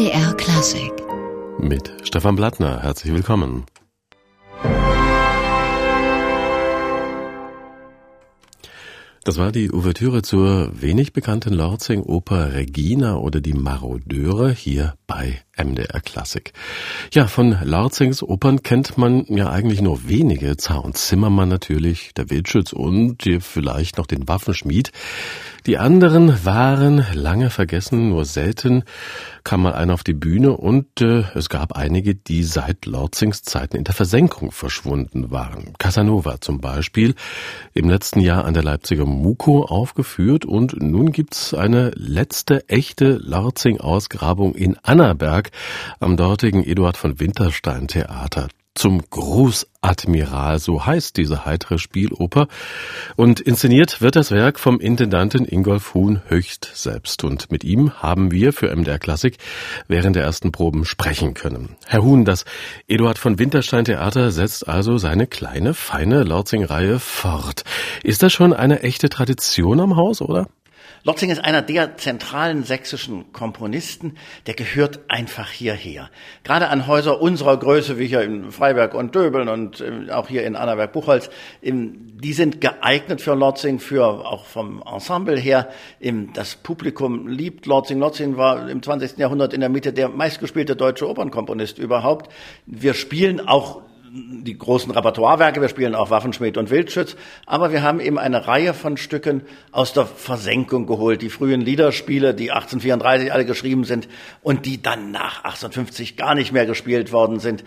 MDR Klassik. Mit Stefan Blattner. Herzlich willkommen. Das war die Ouvertüre zur wenig bekannten Lorzing-Oper Regina oder die Marodeure hier bei MDR Klassik. Ja, von Lorzings Opern kennt man ja eigentlich nur wenige. Zar und Zimmermann natürlich, der Wildschütz und vielleicht noch den Waffenschmied. Die anderen waren lange vergessen, nur selten kam mal einer auf die Bühne und äh, es gab einige, die seit Lorzings Zeiten in der Versenkung verschwunden waren. Casanova zum Beispiel, im letzten Jahr an der Leipziger Muko aufgeführt und nun gibt's eine letzte echte Lorzing-Ausgrabung in Annaberg am dortigen Eduard von Winterstein Theater zum Großadmiral, so heißt diese heitere Spieloper. Und inszeniert wird das Werk vom Intendanten Ingolf Huhn höchst selbst. Und mit ihm haben wir für MDR Klassik während der ersten Proben sprechen können. Herr Huhn, das Eduard von Winterstein Theater setzt also seine kleine, feine Lorzing-Reihe fort. Ist das schon eine echte Tradition am Haus, oder? Lotzing ist einer der zentralen sächsischen Komponisten, der gehört einfach hierher. Gerade an Häuser unserer Größe, wie hier in Freiberg und Döbeln und äh, auch hier in Annaberg-Buchholz, die sind geeignet für Lotzing, für auch vom Ensemble her. Das Publikum liebt Lotzing. Lotzing war im 20. Jahrhundert in der Mitte der meistgespielte deutsche Opernkomponist überhaupt. Wir spielen auch die großen Repertoirewerke, wir spielen auch Waffenschmied und Wildschütz, aber wir haben eben eine Reihe von Stücken aus der Versenkung geholt, die frühen Liederspiele, die 1834 alle geschrieben sind und die dann nach 1850 gar nicht mehr gespielt worden sind.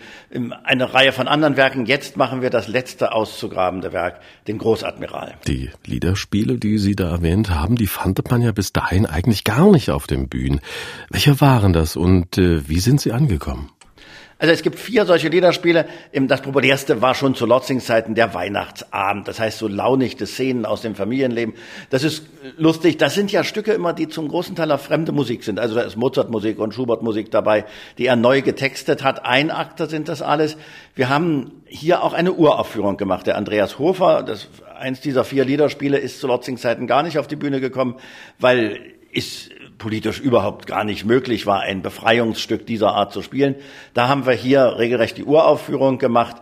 Eine Reihe von anderen Werken. Jetzt machen wir das letzte auszugrabende Werk, den Großadmiral. Die Liederspiele, die Sie da erwähnt haben, die fand man ja bis dahin eigentlich gar nicht auf den Bühnen. Welche waren das und äh, wie sind sie angekommen? Also es gibt vier solche Liederspiele. Das populärste war schon zu Lotzingzeiten der Weihnachtsabend. Das heißt so launigte Szenen aus dem Familienleben. Das ist lustig. Das sind ja Stücke immer, die zum großen Teil auf fremde Musik sind. Also da ist Mozart-Musik und Schubert-Musik dabei, die er neu getextet hat. Einakter sind das alles. Wir haben hier auch eine Uraufführung gemacht. Der Andreas Hofer, das eins dieser vier Liederspiele, ist zu Lotzingzeiten gar nicht auf die Bühne gekommen, weil ist politisch überhaupt gar nicht möglich war, ein Befreiungsstück dieser Art zu spielen. Da haben wir hier regelrecht die Uraufführung gemacht.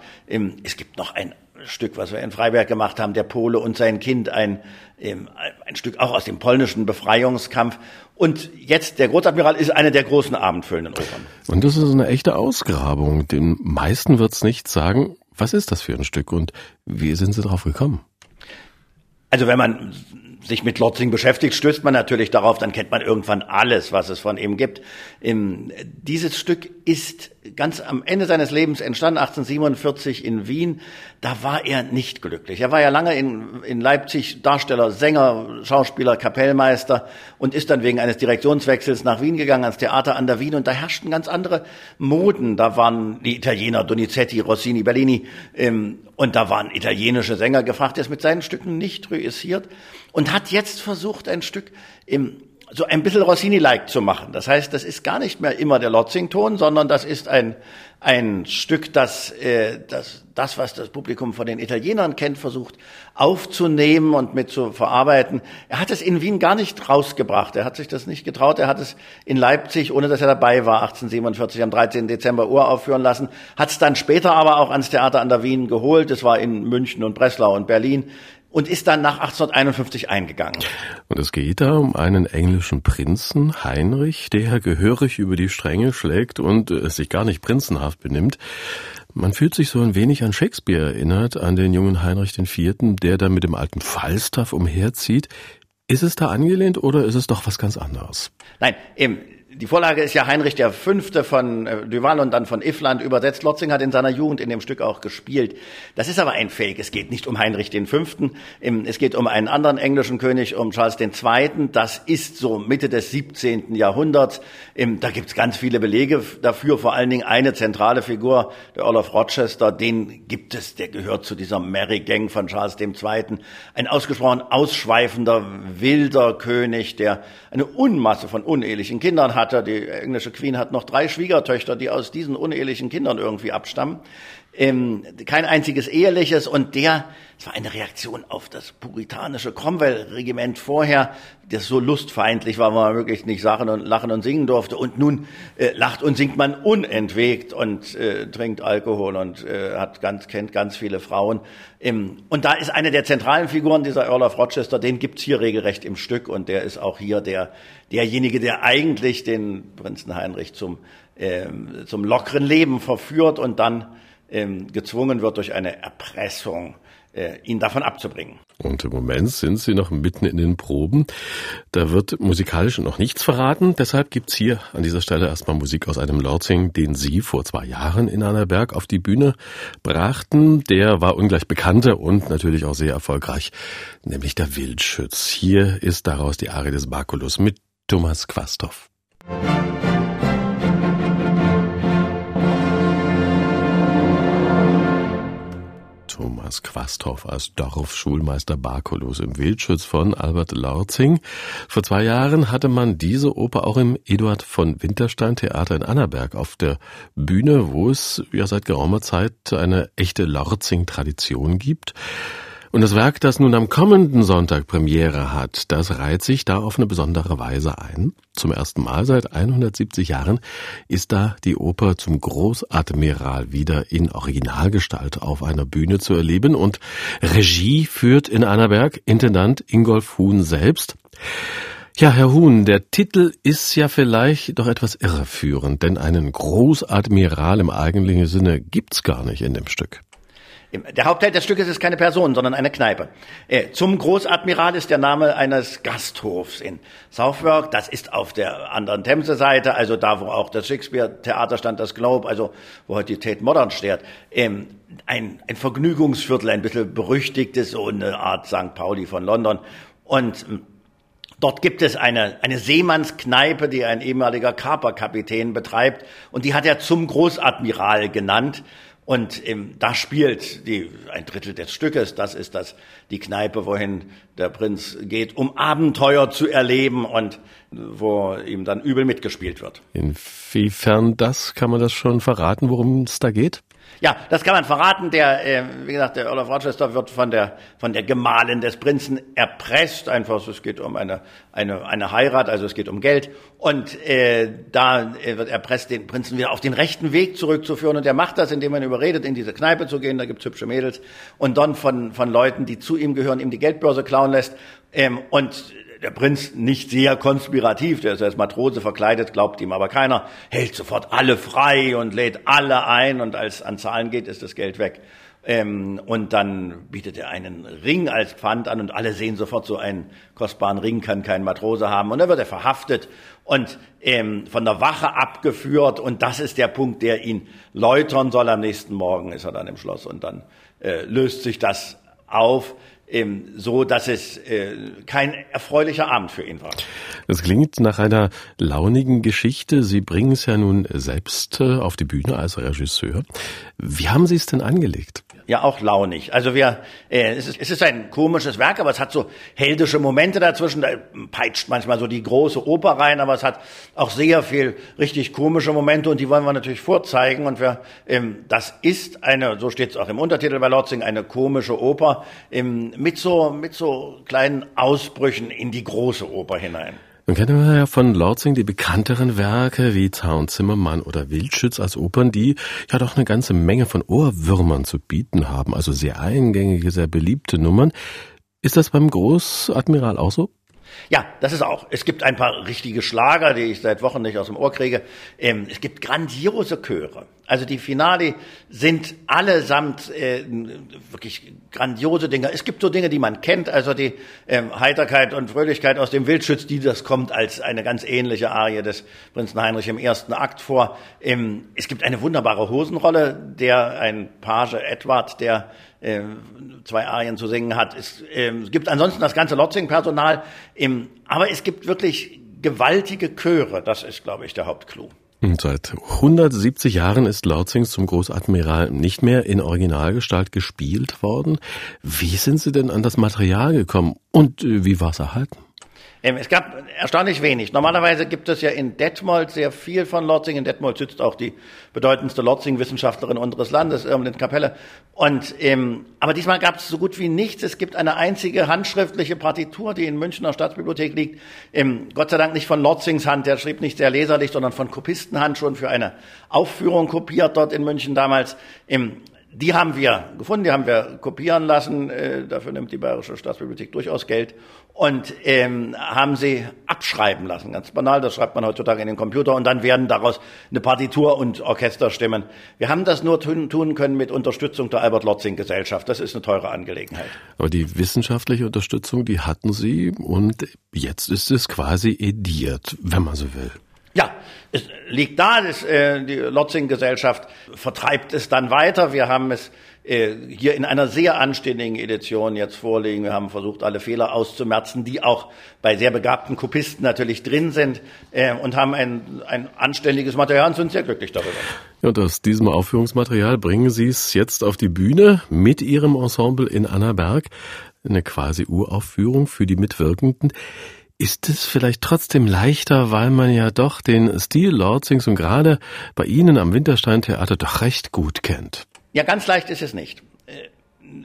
Es gibt noch ein Stück, was wir in Freiberg gemacht haben, der Pole und sein Kind, ein, ein Stück auch aus dem polnischen Befreiungskampf. Und jetzt, der Großadmiral ist eine der großen abendfüllenden Opern. Und das ist eine echte Ausgrabung. Den meisten wird's nicht sagen, was ist das für ein Stück und wie sind Sie drauf gekommen? Also wenn man sich mit Lotzing beschäftigt, stößt man natürlich darauf, dann kennt man irgendwann alles, was es von ihm gibt. dieses Stück ist ganz am Ende seines Lebens entstanden, 1847 in Wien. Da war er nicht glücklich. Er war ja lange in, in Leipzig Darsteller, Sänger, Schauspieler, Kapellmeister und ist dann wegen eines Direktionswechsels nach Wien gegangen, ans Theater an der Wien. Und da herrschten ganz andere Moden. Da waren die Italiener, Donizetti, Rossini, Bellini. Ähm, und da waren italienische Sänger gefragt. Er ist mit seinen Stücken nicht reüssiert und hat jetzt versucht, ein Stück im so ein bisschen Rossini-like zu machen. Das heißt, das ist gar nicht mehr immer der Lotzing-Ton, sondern das ist ein, ein Stück, das, äh, das das, was das Publikum von den Italienern kennt, versucht aufzunehmen und mit zu verarbeiten. Er hat es in Wien gar nicht rausgebracht. Er hat sich das nicht getraut. Er hat es in Leipzig, ohne dass er dabei war, 1847 am 13. Dezember uraufführen lassen. Hat es dann später aber auch ans Theater an der Wien geholt. Es war in München und Breslau und Berlin und ist dann nach 1851 eingegangen. Und es geht da um einen englischen Prinzen, Heinrich, der gehörig über die Stränge schlägt und äh, sich gar nicht prinzenhaft benimmt. Man fühlt sich so ein wenig an Shakespeare erinnert, an den jungen Heinrich IV., der da mit dem alten Falstaff umherzieht. Ist es da angelehnt oder ist es doch was ganz anderes? Nein, eben die Vorlage ist ja Heinrich der Fünfte von äh, Duval und dann von Iffland übersetzt. Lotzing hat in seiner Jugend in dem Stück auch gespielt. Das ist aber ein Fake. Es geht nicht um Heinrich den Fünften. Es geht um einen anderen englischen König, um Charles den Zweiten. Das ist so Mitte des 17. Jahrhunderts. Da gibt es ganz viele Belege dafür. Vor allen Dingen eine zentrale Figur, der Earl of Rochester. Den gibt es. Der gehört zu dieser Merry Gang von Charles dem Zweiten. Ein ausgesprochen ausschweifender, wilder König, der eine Unmasse von unehelichen Kindern hat. Die englische Queen hat noch drei Schwiegertöchter, die aus diesen unehelichen Kindern irgendwie abstammen. Ähm, kein einziges eheliches und der, es war eine Reaktion auf das puritanische Cromwell-Regiment vorher, das so lustfeindlich war, wo man wirklich nicht lachen und, lachen und singen durfte und nun äh, lacht und singt man unentwegt und äh, trinkt Alkohol und äh, hat ganz, kennt ganz viele Frauen. Ähm, und da ist eine der zentralen Figuren dieser Earl of Rochester, den gibt's hier regelrecht im Stück und der ist auch hier der, derjenige, der eigentlich den Prinzen Heinrich zum, ähm, zum lockeren Leben verführt und dann ähm, gezwungen wird durch eine Erpressung, äh, ihn davon abzubringen. Und im Moment sind sie noch mitten in den Proben. Da wird musikalisch noch nichts verraten. Deshalb gibt's hier an dieser Stelle erstmal Musik aus einem Lortzing, den Sie vor zwei Jahren in Annaberg auf die Bühne brachten. Der war ungleich bekannter und natürlich auch sehr erfolgreich, nämlich der Wildschütz. Hier ist daraus die Arie des Bakulus mit Thomas Quastow. Thomas Quasthoff als Dorfschulmeister Barkolus im Wildschutz von Albert Lorzing. Vor zwei Jahren hatte man diese Oper auch im Eduard von Winterstein Theater in Annaberg auf der Bühne, wo es ja seit geraumer Zeit eine echte Lorzing-Tradition gibt. Und das Werk, das nun am kommenden Sonntag Premiere hat, das reiht sich da auf eine besondere Weise ein. Zum ersten Mal seit 170 Jahren ist da die Oper zum Großadmiral wieder in Originalgestalt auf einer Bühne zu erleben und Regie führt in Annaberg Intendant Ingolf Huhn selbst. Ja, Herr Huhn, der Titel ist ja vielleicht doch etwas irreführend, denn einen Großadmiral im eigentlichen Sinne gibt's gar nicht in dem Stück. Der Hauptteil des Stückes ist keine Person, sondern eine Kneipe. Äh, zum Großadmiral ist der Name eines Gasthofs in Southwark. Das ist auf der anderen Themse-Seite, also da, wo auch das Shakespeare-Theater stand, das Globe, also wo heute die Tate Modern steht. Ähm, ein, ein Vergnügungsviertel, ein bisschen berüchtigtes, so eine Art St. Pauli von London. Und ähm, Dort gibt es eine, eine Seemannskneipe, die ein ehemaliger Kaperkapitän betreibt. Und die hat er zum Großadmiral genannt. Und ähm, da spielt die, ein Drittel des Stückes, das ist das, die Kneipe, wohin der Prinz geht, um Abenteuer zu erleben und wo ihm dann übel mitgespielt wird. Inwiefern das, kann man das schon verraten, worum es da geht? Ja, das kann man verraten. Der, äh, wie gesagt, der Earl of Rochester wird von der von der Gemahlin des Prinzen erpresst. Einfach, es geht um eine eine eine Heirat, also es geht um Geld. Und äh, da äh, wird erpresst, den Prinzen wieder auf den rechten Weg zurückzuführen. Und er macht das, indem man überredet, in diese Kneipe zu gehen. Da gibt's hübsche Mädels und dann von von Leuten, die zu ihm gehören, ihm die Geldbörse klauen lässt. Ähm, und der Prinz nicht sehr konspirativ, der ist als Matrose verkleidet, glaubt ihm aber keiner, hält sofort alle frei und lädt alle ein und als an Zahlen geht, ist das Geld weg. Ähm, und dann bietet er einen Ring als Pfand an und alle sehen sofort, so einen kostbaren Ring kann kein Matrose haben. Und dann wird er verhaftet und ähm, von der Wache abgeführt und das ist der Punkt, der ihn läutern soll. Am nächsten Morgen ist er dann im Schloss und dann äh, löst sich das auf so dass es äh, kein erfreulicher Abend für ihn war. Das klingt nach einer launigen Geschichte. Sie bringen es ja nun selbst äh, auf die Bühne als Regisseur. Wie haben Sie es denn angelegt? ja auch launig. Also wir, äh, es, ist, es ist ein komisches Werk, aber es hat so heldische Momente dazwischen. Da peitscht manchmal so die große Oper rein, aber es hat auch sehr viel richtig komische Momente und die wollen wir natürlich vorzeigen. Und wir, ähm, das ist eine, so steht es auch im Untertitel bei Lotzing, eine komische Oper ähm, mit so mit so kleinen Ausbrüchen in die große Oper hinein. Nun kennen wir ja von Lorzing die bekannteren Werke wie Zaun Zimmermann oder Wildschütz als Opern, die ja doch eine ganze Menge von Ohrwürmern zu bieten haben, also sehr eingängige, sehr beliebte Nummern. Ist das beim Großadmiral auch so? Ja, das ist auch. Es gibt ein paar richtige Schlager, die ich seit Wochen nicht aus dem Ohr kriege. Ähm, es gibt grandiose Chöre. Also die Finale sind allesamt äh, wirklich grandiose Dinge. Es gibt so Dinge, die man kennt, also die ähm, Heiterkeit und Fröhlichkeit aus dem Wildschütz, die das kommt als eine ganz ähnliche Arie des Prinzen Heinrich im ersten Akt vor. Ähm, es gibt eine wunderbare Hosenrolle, der ein Page Edward, der äh, zwei Arien zu singen hat. Es, äh, es gibt ansonsten das ganze Lotzing-Personal, ähm, aber es gibt wirklich gewaltige Chöre. Das ist, glaube ich, der Hauptclou. Und seit 170 Jahren ist Lautzings zum Großadmiral nicht mehr in Originalgestalt gespielt worden. Wie sind Sie denn an das Material gekommen und äh, wie war es erhalten? Ähm, es gab erstaunlich wenig. Normalerweise gibt es ja in Detmold sehr viel von Lotzing. In Detmold sitzt auch die bedeutendste Lotzing-Wissenschaftlerin unseres Landes, Irmlind Kapelle. Und, ähm, aber diesmal gab es so gut wie nichts. Es gibt eine einzige handschriftliche Partitur, die in Münchner Staatsbibliothek liegt. Ähm, Gott sei Dank nicht von Lotzings Hand, der schrieb nicht sehr leserlich, sondern von Kopistenhand schon für eine Aufführung kopiert dort in München damals. Ähm, die haben wir gefunden, die haben wir kopieren lassen. Äh, dafür nimmt die Bayerische Staatsbibliothek durchaus Geld und ähm, haben sie abschreiben lassen. Ganz banal, das schreibt man heutzutage in den Computer und dann werden daraus eine Partitur und Orchesterstimmen. Wir haben das nur tun, tun können mit Unterstützung der Albert-Lotzing-Gesellschaft. Das ist eine teure Angelegenheit. Aber die wissenschaftliche Unterstützung, die hatten Sie und jetzt ist es quasi ediert, wenn man so will. Ja, es liegt da, das, äh, die Lotzing-Gesellschaft vertreibt es dann weiter. Wir haben es äh, hier in einer sehr anständigen Edition jetzt vorliegen. Wir haben versucht, alle Fehler auszumerzen, die auch bei sehr begabten Kopisten natürlich drin sind äh, und haben ein, ein anständiges Material und sind sehr glücklich darüber. Ja, und aus diesem Aufführungsmaterial bringen Sie es jetzt auf die Bühne mit Ihrem Ensemble in Annaberg. Eine quasi Uraufführung für die Mitwirkenden. Ist es vielleicht trotzdem leichter, weil man ja doch den Stil Lordsings und gerade bei Ihnen am Winterstein Theater doch recht gut kennt? Ja, ganz leicht ist es nicht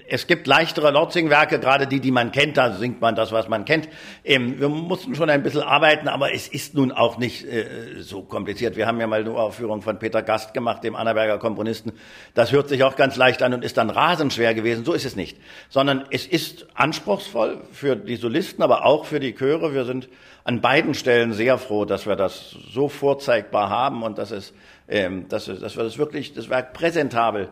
es gibt leichtere Lotzing-Werke, gerade die, die man kennt, da singt man das, was man kennt. Ähm, wir mussten schon ein bisschen arbeiten, aber es ist nun auch nicht äh, so kompliziert. Wir haben ja mal eine Aufführung von Peter Gast gemacht, dem Annaberger Komponisten. Das hört sich auch ganz leicht an und ist dann rasend schwer gewesen. So ist es nicht. Sondern es ist anspruchsvoll für die Solisten, aber auch für die Chöre. Wir sind an beiden Stellen sehr froh, dass wir das so vorzeigbar haben und dass es ähm, dass, dass wir das wirklich, das Werk präsentabel,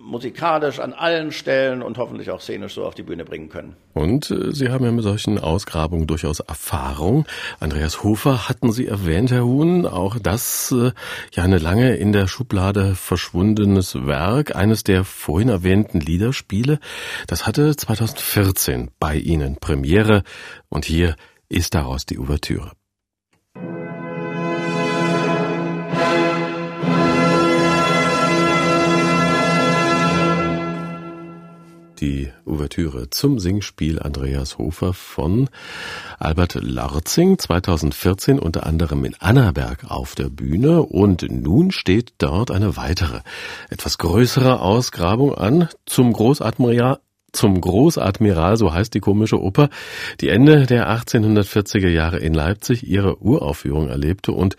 musikalisch an allen Stellen und hoffentlich auch szenisch so auf die Bühne bringen können. Und äh, Sie haben ja mit solchen Ausgrabungen durchaus Erfahrung. Andreas Hofer hatten Sie erwähnt, Herr Huhn, auch das äh, ja eine lange in der Schublade verschwundenes Werk, eines der vorhin erwähnten Liederspiele. Das hatte 2014 bei Ihnen Premiere und hier ist daraus die Ouvertüre. die Ouvertüre zum Singspiel Andreas Hofer von Albert Lorzing 2014 unter anderem in Annaberg auf der Bühne und nun steht dort eine weitere, etwas größere Ausgrabung an zum Großadmiral zum Großadmiral, so heißt die komische Oper, die Ende der 1840er Jahre in Leipzig ihre Uraufführung erlebte. Und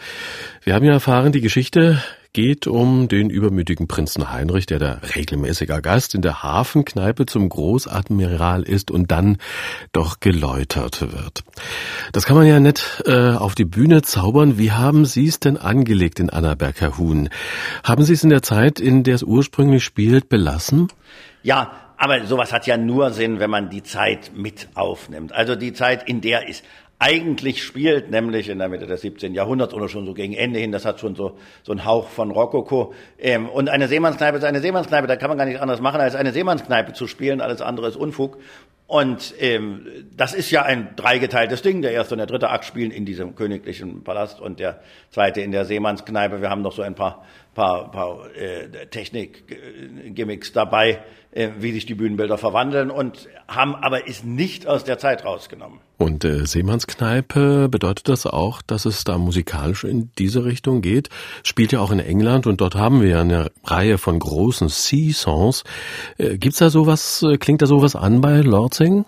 wir haben ja erfahren, die Geschichte geht um den übermütigen Prinzen Heinrich, der da regelmäßiger Gast in der Hafenkneipe zum Großadmiral ist und dann doch geläutert wird. Das kann man ja nicht äh, auf die Bühne zaubern. Wie haben Sie es denn angelegt in Annaberg, Herr Huhn? Haben Sie es in der Zeit, in der es ursprünglich spielt, belassen? Ja, aber sowas hat ja nur Sinn, wenn man die Zeit mit aufnimmt. Also die Zeit, in der ist eigentlich spielt, nämlich in der Mitte des 17. Jahrhunderts oder schon so gegen Ende hin. Das hat schon so, so einen Hauch von Rokoko. Ähm, und eine Seemannskneipe ist eine Seemannskneipe. Da kann man gar nichts anderes machen, als eine Seemannskneipe zu spielen. Alles andere ist Unfug. Und ähm, das ist ja ein dreigeteiltes Ding. Der erste und der dritte Akt spielen in diesem königlichen Palast und der zweite in der Seemannskneipe. Wir haben noch so ein paar, paar, paar äh, Technik-Gimmicks dabei, äh, wie sich die Bühnenbilder verwandeln und haben aber es nicht aus der Zeit rausgenommen. Und äh, Seemannskneipe bedeutet das auch, dass es da musikalisch in diese Richtung geht? Spielt ja auch in England und dort haben wir ja eine Reihe von großen Sea-Songs. Äh, gibt's da sowas, äh, klingt da sowas an bei Lordzing?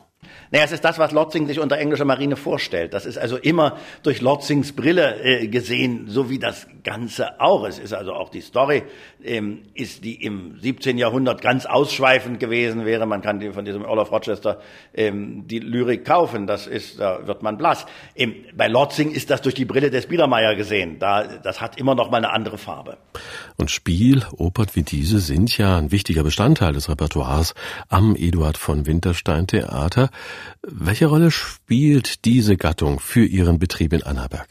Naja, es ist das, was Lotzing sich unter englischer Marine vorstellt. Das ist also immer durch Lotzings Brille äh, gesehen, so wie das Ganze auch. Es ist also auch die Story, ähm, ist die im 17. Jahrhundert ganz ausschweifend gewesen wäre. Man kann die von diesem Earl of Rochester ähm, die Lyrik kaufen. Das ist, da wird man blass. Ähm, bei Lotzing ist das durch die Brille des Biedermeier gesehen. Da, das hat immer noch mal eine andere Farbe. Und Spiel, Opern wie diese sind ja ein wichtiger Bestandteil des Repertoires am Eduard von Winterstein Theater. Welche Rolle spielt diese Gattung für Ihren Betrieb in Annaberg?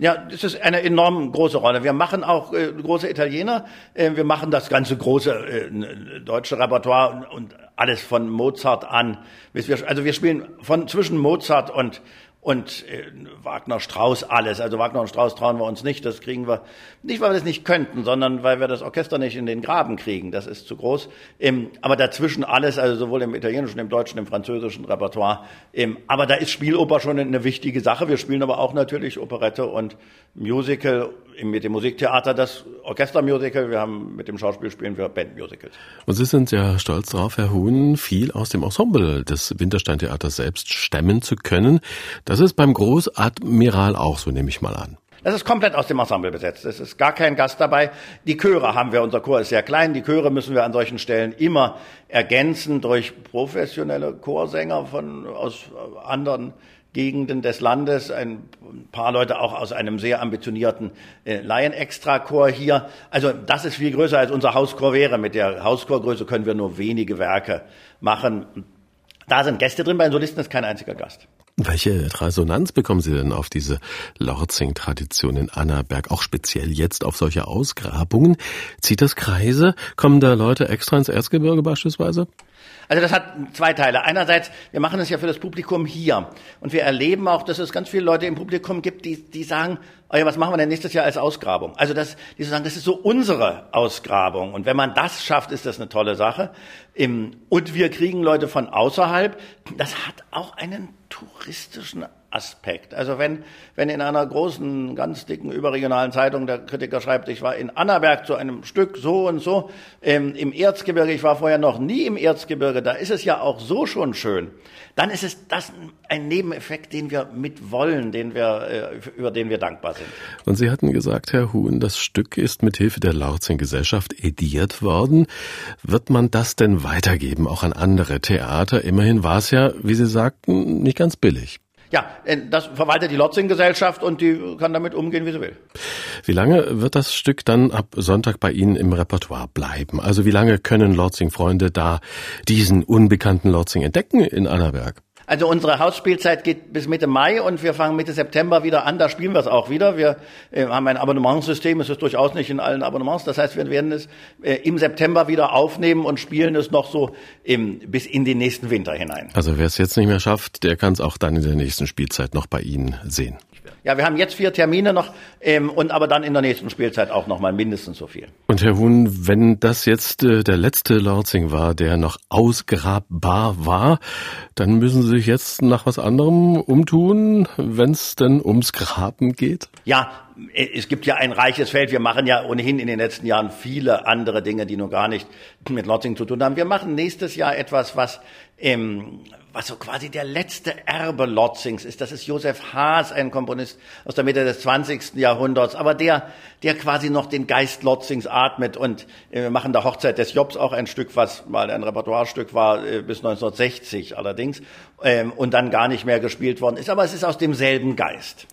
Ja, das ist eine enorm große Rolle. Wir machen auch äh, große Italiener, äh, wir machen das ganze große äh, deutsche Repertoire und, und alles von Mozart an. Also wir spielen von zwischen Mozart und und äh, Wagner Strauß alles. Also Wagner und Strauß trauen wir uns nicht, das kriegen wir nicht, weil wir das nicht könnten, sondern weil wir das Orchester nicht in den Graben kriegen, das ist zu groß. Ähm, aber dazwischen alles, also sowohl im italienischen, im deutschen, im französischen Repertoire. Ähm, aber da ist Spieloper schon eine wichtige Sache. Wir spielen aber auch natürlich Operette und Musical mit dem Musiktheater das Orchestermusical. Wir haben mit dem Schauspiel spielen wir Bandmusicals. Und Sie sind ja stolz darauf, Herr Huhn, viel aus dem Ensemble des Wintersteintheaters selbst stemmen zu können. Das ist beim Großadmiral auch so, nehme ich mal an. Das ist komplett aus dem Ensemble besetzt. Es ist gar kein Gast dabei. Die Chöre haben wir, unser Chor ist sehr klein. Die Chöre müssen wir an solchen Stellen immer ergänzen durch professionelle Chorsänger von, aus anderen Gegenden des Landes, ein paar Leute auch aus einem sehr ambitionierten äh, Laien-Extra-Chor hier. Also das ist viel größer als unser Hauschor wäre. Mit der Hauschorgröße können wir nur wenige Werke machen. Da sind Gäste drin, bei den Solisten ist kein einziger Gast. Welche Resonanz bekommen Sie denn auf diese Lorzing-Tradition in Annaberg, auch speziell jetzt auf solche Ausgrabungen? Zieht das Kreise? Kommen da Leute extra ins Erzgebirge beispielsweise? Also das hat zwei Teile. Einerseits, wir machen es ja für das Publikum hier. Und wir erleben auch, dass es ganz viele Leute im Publikum gibt, die, die sagen, oh ja, was machen wir denn nächstes Jahr als Ausgrabung? Also das, die sagen, das ist so unsere Ausgrabung. Und wenn man das schafft, ist das eine tolle Sache. Und wir kriegen Leute von außerhalb. Das hat auch einen touristischen Aspekt. Also wenn, wenn in einer großen, ganz dicken überregionalen Zeitung der Kritiker schreibt, ich war in Annaberg zu einem Stück so und so, ähm, im Erzgebirge, ich war vorher noch nie im Erzgebirge, da ist es ja auch so schon schön, dann ist es das ein Nebeneffekt, den wir mit wollen, den wir, äh, über den wir dankbar sind. Und Sie hatten gesagt, Herr Huhn, das Stück ist mit Hilfe der Laurzing Gesellschaft ediert worden. Wird man das denn weitergeben, auch an andere Theater? Immerhin war es ja, wie Sie sagten, nicht ganz billig. Ja, äh, das verwaltet die Lotzing-Gesellschaft und die kann damit umgehen, wie sie will. Wie lange wird das Stück dann ab Sonntag bei Ihnen im Repertoire bleiben? Also wie lange können Lotzing-Freunde da diesen unbekannten Lotzing entdecken in Annaberg? Also unsere Hausspielzeit geht bis Mitte Mai und wir fangen Mitte September wieder an. Da spielen wir es auch wieder. Wir äh, haben ein Abonnementssystem. Es ist durchaus nicht in allen Abonnements. Das heißt, wir werden es äh, im September wieder aufnehmen und spielen es noch so im, bis in den nächsten Winter hinein. Also wer es jetzt nicht mehr schafft, der kann es auch dann in der nächsten Spielzeit noch bei Ihnen sehen. Ja, wir haben jetzt vier Termine noch ähm, und aber dann in der nächsten Spielzeit auch noch mal mindestens so viel. Und Herr Huhn, wenn das jetzt äh, der letzte Lorzing war, der noch ausgrabbar war, dann müssen Sie sich jetzt nach was anderem umtun, wenn es denn ums Graben geht? Ja, es gibt ja ein reiches Feld. Wir machen ja ohnehin in den letzten Jahren viele andere Dinge, die nur gar nicht mit Lotzing zu tun haben. Wir machen nächstes Jahr etwas, was, ähm, was so quasi der letzte Erbe Lotzings ist. Das ist Josef Haas, ein Komponist aus der Mitte des 20. Jahrhunderts, aber der, der quasi noch den Geist Lotzings atmet. Und äh, wir machen der Hochzeit des Jobs auch ein Stück, was mal ein Repertoirestück war, äh, bis 1960 allerdings, ähm, und dann gar nicht mehr gespielt worden ist. Aber es ist aus demselben Geist.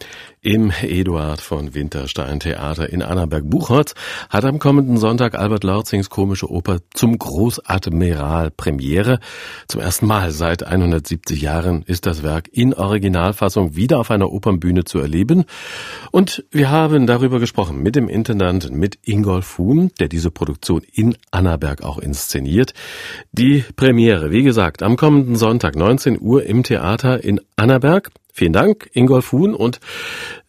Im Eduard von Winterstein Theater in Annaberg-Buchholz hat am kommenden Sonntag Albert Lorzings komische Oper zum Großadmiral Premiere. Zum ersten Mal seit 170 Jahren ist das Werk in Originalfassung wieder auf einer Opernbühne zu erleben. Und wir haben darüber gesprochen mit dem Intendanten, mit Ingolf Huhn, der diese Produktion in Annaberg auch inszeniert. Die Premiere, wie gesagt, am kommenden Sonntag 19 Uhr im Theater in Annaberg. Vielen Dank, Ingolf Huhn, und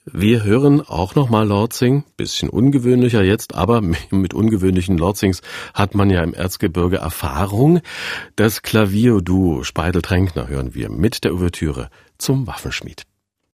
wir hören auch nochmal Lordzing. Bisschen ungewöhnlicher jetzt, aber mit ungewöhnlichen Lordzings hat man ja im Erzgebirge Erfahrung. Das Klavierduo Speidel-Tränkner hören wir mit der Ouvertüre zum Waffenschmied.